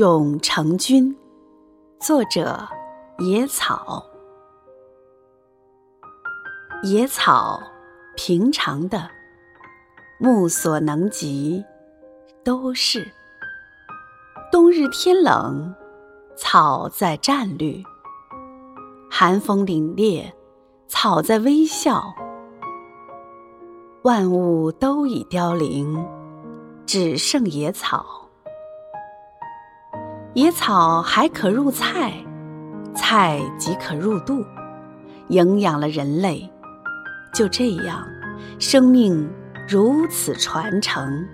咏成君，作者野草。野草，平常的，目所能及，都是。冬日天冷，草在战绿；寒风凛冽，草在微笑。万物都已凋零，只剩野草。野草还可入菜，菜即可入肚，营养了人类。就这样，生命如此传承。